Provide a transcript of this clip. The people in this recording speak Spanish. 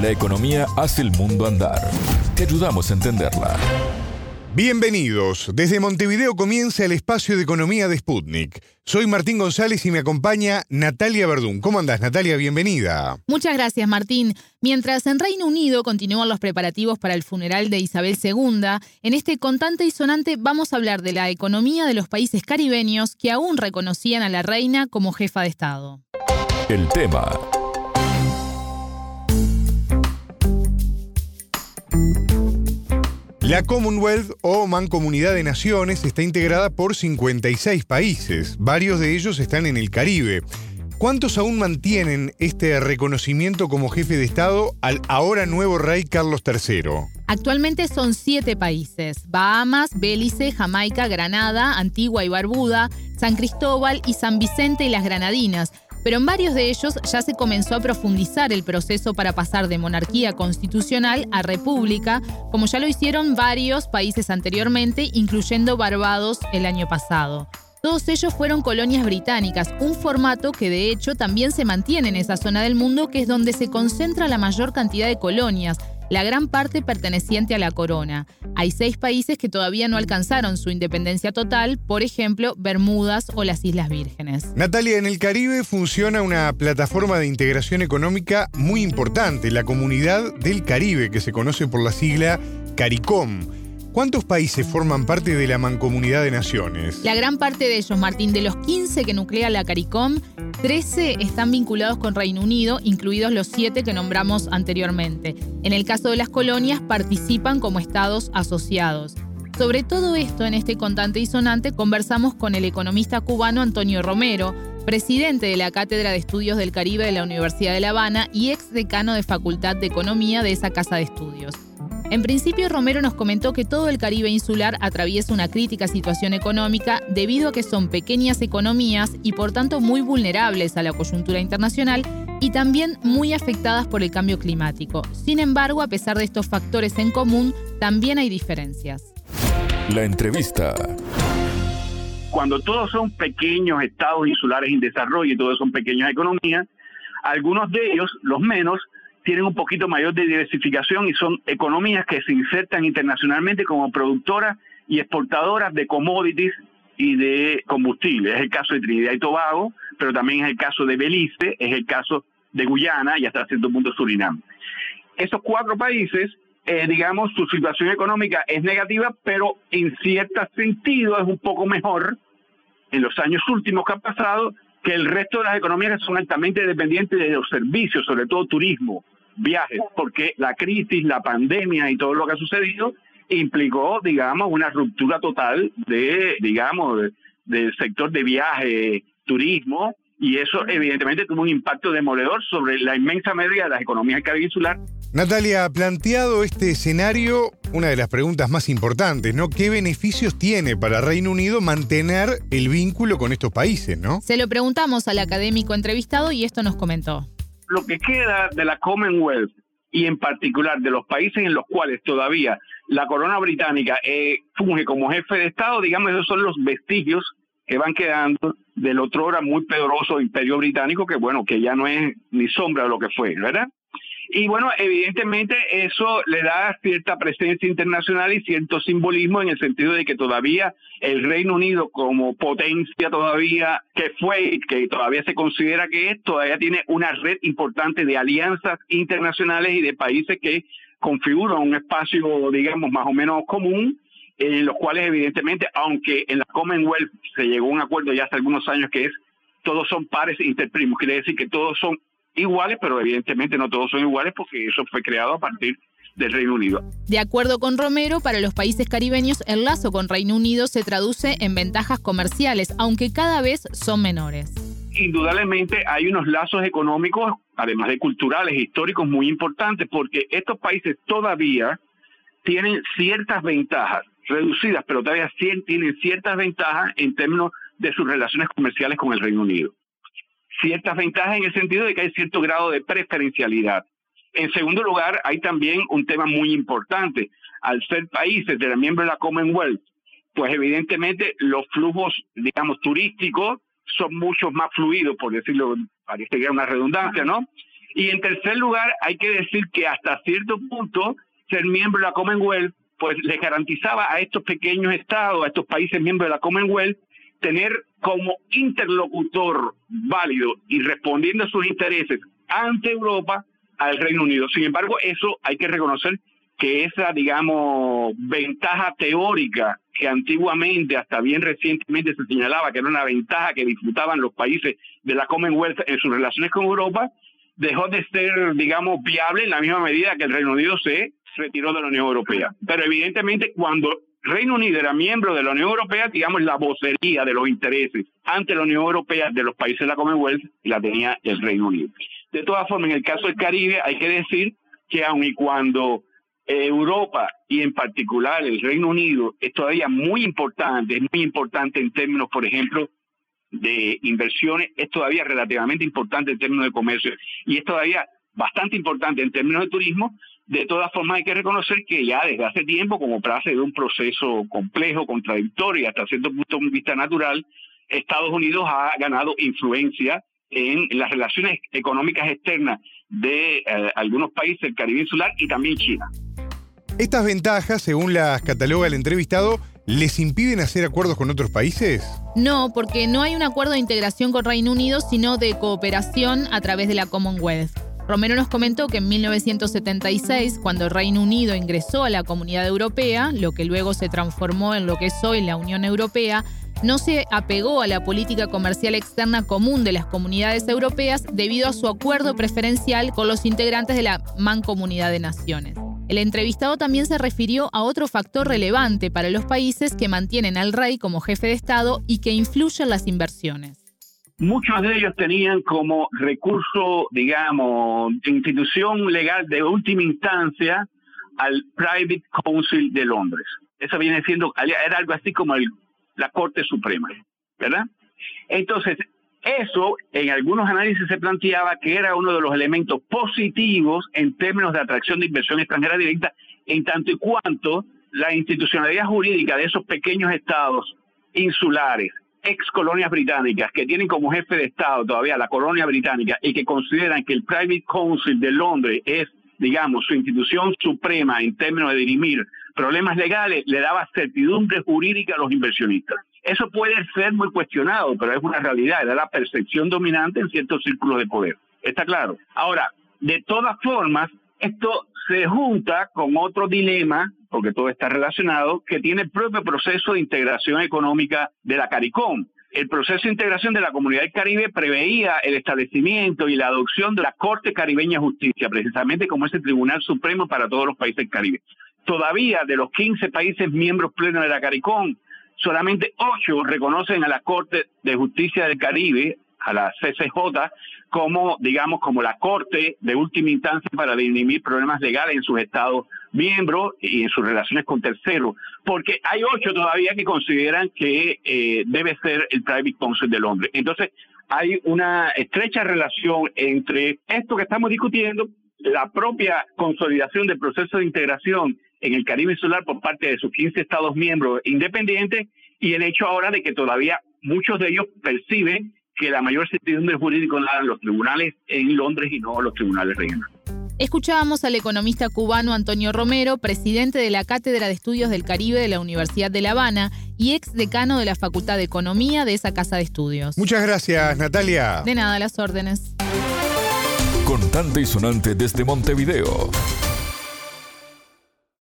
La economía hace el mundo andar. Te ayudamos a entenderla. Bienvenidos. Desde Montevideo comienza el espacio de economía de Sputnik. Soy Martín González y me acompaña Natalia Verdún. ¿Cómo andás, Natalia? Bienvenida. Muchas gracias, Martín. Mientras en Reino Unido continúan los preparativos para el funeral de Isabel II, en este contante y sonante vamos a hablar de la economía de los países caribeños que aún reconocían a la reina como jefa de Estado. El tema La Commonwealth o Mancomunidad de Naciones está integrada por 56 países, varios de ellos están en el Caribe. ¿Cuántos aún mantienen este reconocimiento como jefe de Estado al ahora nuevo rey Carlos III? Actualmente son siete países, Bahamas, Belice, Jamaica, Granada, Antigua y Barbuda, San Cristóbal y San Vicente y las Granadinas, pero en varios de ellos ya se comenzó a profundizar el proceso para pasar de monarquía constitucional a república, como ya lo hicieron varios países anteriormente, incluyendo Barbados el año pasado. Todos ellos fueron colonias británicas, un formato que de hecho también se mantiene en esa zona del mundo que es donde se concentra la mayor cantidad de colonias, la gran parte perteneciente a la corona. Hay seis países que todavía no alcanzaron su independencia total, por ejemplo, Bermudas o las Islas Vírgenes. Natalia, en el Caribe funciona una plataforma de integración económica muy importante, la Comunidad del Caribe, que se conoce por la sigla CARICOM. ¿Cuántos países forman parte de la Mancomunidad de Naciones? La gran parte de ellos, Martín, de los 15 que nuclea la CARICOM, 13 están vinculados con Reino Unido, incluidos los 7 que nombramos anteriormente. En el caso de las colonias, participan como estados asociados. Sobre todo esto, en este contante y sonante, conversamos con el economista cubano Antonio Romero, presidente de la Cátedra de Estudios del Caribe de la Universidad de La Habana y ex decano de Facultad de Economía de esa casa de estudios. En principio, Romero nos comentó que todo el Caribe insular atraviesa una crítica situación económica debido a que son pequeñas economías y por tanto muy vulnerables a la coyuntura internacional y también muy afectadas por el cambio climático. Sin embargo, a pesar de estos factores en común, también hay diferencias. La entrevista. Cuando todos son pequeños estados insulares en desarrollo y todos son pequeñas economías, algunos de ellos, los menos, tienen un poquito mayor de diversificación y son economías que se insertan internacionalmente como productoras y exportadoras de commodities y de combustible. Es el caso de Trinidad y Tobago, pero también es el caso de Belice, es el caso de Guyana y hasta cierto punto Surinam. Esos cuatro países, eh, digamos, su situación económica es negativa, pero en cierto sentido es un poco mejor en los años últimos que han pasado que el resto de las economías que son altamente dependientes de los servicios, sobre todo turismo, viajes, porque la crisis, la pandemia y todo lo que ha sucedido implicó, digamos, una ruptura total de, digamos, del sector de viaje, turismo, y eso evidentemente tuvo un impacto demoledor sobre la inmensa mayoría de las economías del insular. Natalia, planteado este escenario, una de las preguntas más importantes, ¿no? ¿Qué beneficios tiene para Reino Unido mantener el vínculo con estos países, no? Se lo preguntamos al académico entrevistado y esto nos comentó lo que queda de la Commonwealth y en particular de los países en los cuales todavía la corona británica eh, funge como jefe de Estado, digamos, esos son los vestigios que van quedando del otro hora muy poderoso imperio británico, que bueno, que ya no es ni sombra de lo que fue, ¿verdad? Y bueno, evidentemente eso le da cierta presencia internacional y cierto simbolismo en el sentido de que todavía el Reino Unido como potencia todavía que fue y que todavía se considera que es, todavía tiene una red importante de alianzas internacionales y de países que configuran un espacio, digamos, más o menos común, en los cuales evidentemente, aunque en la Commonwealth se llegó a un acuerdo ya hace algunos años que es todos son pares interprimos, quiere decir que todos son iguales, pero evidentemente no todos son iguales porque eso fue creado a partir del Reino Unido. De acuerdo con Romero, para los países caribeños el lazo con Reino Unido se traduce en ventajas comerciales, aunque cada vez son menores. Indudablemente hay unos lazos económicos, además de culturales históricos, muy importantes, porque estos países todavía tienen ciertas ventajas, reducidas, pero todavía tienen ciertas ventajas en términos de sus relaciones comerciales con el Reino Unido ciertas ventajas en el sentido de que hay cierto grado de preferencialidad. En segundo lugar, hay también un tema muy importante. Al ser países de la de la Commonwealth, pues evidentemente los flujos, digamos, turísticos son mucho más fluidos, por decirlo, parece que es una redundancia, ¿no? Y en tercer lugar, hay que decir que hasta cierto punto ser miembro de la Commonwealth pues le garantizaba a estos pequeños estados, a estos países miembros de la Commonwealth, tener como interlocutor válido y respondiendo a sus intereses ante Europa al Reino Unido. Sin embargo, eso hay que reconocer que esa, digamos, ventaja teórica que antiguamente, hasta bien recientemente se señalaba que era una ventaja que disfrutaban los países de la Commonwealth en sus relaciones con Europa, dejó de ser, digamos, viable en la misma medida que el Reino Unido se retiró de la Unión Europea. Pero evidentemente cuando Reino Unido era miembro de la Unión Europea, digamos, la vocería de los intereses ante la Unión Europea de los países de la Commonwealth la tenía el Reino Unido. De todas formas, en el caso del Caribe hay que decir que aun y cuando Europa y en particular el Reino Unido es todavía muy importante, es muy importante en términos, por ejemplo, de inversiones, es todavía relativamente importante en términos de comercio y es todavía bastante importante en términos de turismo, de todas formas hay que reconocer que ya desde hace tiempo, como parte de un proceso complejo, contradictorio y hasta cierto punto de vista natural, Estados Unidos ha ganado influencia en las relaciones económicas externas de eh, algunos países del Caribe insular y también China. Estas ventajas, según las cataloga el entrevistado, ¿les impiden hacer acuerdos con otros países? No, porque no hay un acuerdo de integración con Reino Unido, sino de cooperación a través de la Commonwealth. Romero nos comentó que en 1976, cuando el Reino Unido ingresó a la Comunidad Europea, lo que luego se transformó en lo que es hoy la Unión Europea, no se apegó a la política comercial externa común de las comunidades europeas debido a su acuerdo preferencial con los integrantes de la Mancomunidad de Naciones. El entrevistado también se refirió a otro factor relevante para los países que mantienen al rey como jefe de Estado y que influye en las inversiones. Muchos de ellos tenían como recurso, digamos, institución legal de última instancia al Private Council de Londres. Eso viene siendo, era algo así como la Corte Suprema, ¿verdad? Entonces, eso en algunos análisis se planteaba que era uno de los elementos positivos en términos de atracción de inversión extranjera directa, en tanto y cuanto la institucionalidad jurídica de esos pequeños estados insulares ex colonias británicas que tienen como jefe de Estado todavía la colonia británica y que consideran que el Private Council de Londres es, digamos, su institución suprema en términos de dirimir problemas legales, le daba certidumbre jurídica a los inversionistas. Eso puede ser muy cuestionado, pero es una realidad, era la percepción dominante en ciertos círculos de poder. ¿Está claro? Ahora, de todas formas, esto se junta con otro dilema, porque todo está relacionado, que tiene el propio proceso de integración económica de la CARICOM. El proceso de integración de la Comunidad del Caribe preveía el establecimiento y la adopción de la Corte Caribeña de Justicia, precisamente como es el Tribunal Supremo para todos los países del Caribe. Todavía de los 15 países miembros plenos de la CARICOM, solamente 8 reconocen a la Corte de Justicia del Caribe, a la CCJ, como, digamos, como la Corte de última instancia para dirimir problemas legales en sus estados miembros y en sus relaciones con terceros, porque hay ocho todavía que consideran que eh, debe ser el Private Council de Londres. Entonces, hay una estrecha relación entre esto que estamos discutiendo, la propia consolidación del proceso de integración en el Caribe insular por parte de sus 15 estados miembros independientes y el hecho ahora de que todavía muchos de ellos perciben que la mayor certidumbre jurídica la dan los tribunales en Londres y no los tribunales regionales. Escuchábamos al economista cubano Antonio Romero, presidente de la Cátedra de Estudios del Caribe de la Universidad de La Habana y ex decano de la Facultad de Economía de esa casa de estudios. Muchas gracias, Natalia. De nada, las órdenes. Contante y sonante desde Montevideo.